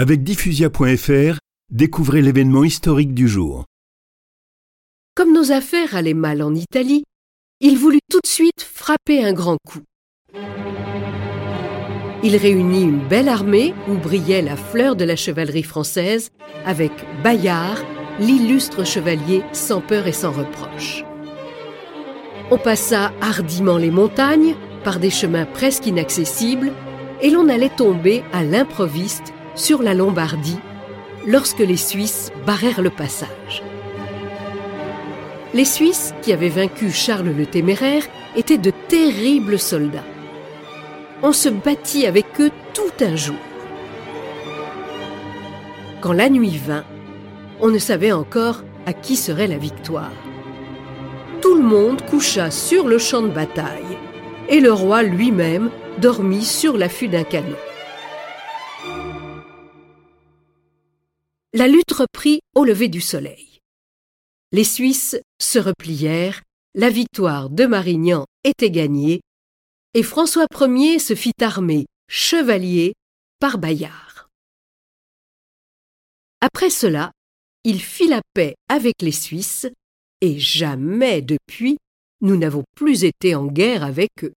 Avec diffusia.fr, découvrez l'événement historique du jour. Comme nos affaires allaient mal en Italie, il voulut tout de suite frapper un grand coup. Il réunit une belle armée où brillait la fleur de la chevalerie française avec Bayard, l'illustre chevalier sans peur et sans reproche. On passa hardiment les montagnes par des chemins presque inaccessibles et l'on allait tomber à l'improviste sur la Lombardie lorsque les Suisses barrèrent le passage. Les Suisses, qui avaient vaincu Charles le Téméraire, étaient de terribles soldats. On se battit avec eux tout un jour. Quand la nuit vint, on ne savait encore à qui serait la victoire. Tout le monde coucha sur le champ de bataille, et le roi lui-même dormit sur l'affût d'un canon. La lutte reprit au lever du soleil. Les Suisses se replièrent, la victoire de Marignan était gagnée, et François Ier se fit armer chevalier par Bayard. Après cela, il fit la paix avec les Suisses, et jamais depuis nous n'avons plus été en guerre avec eux.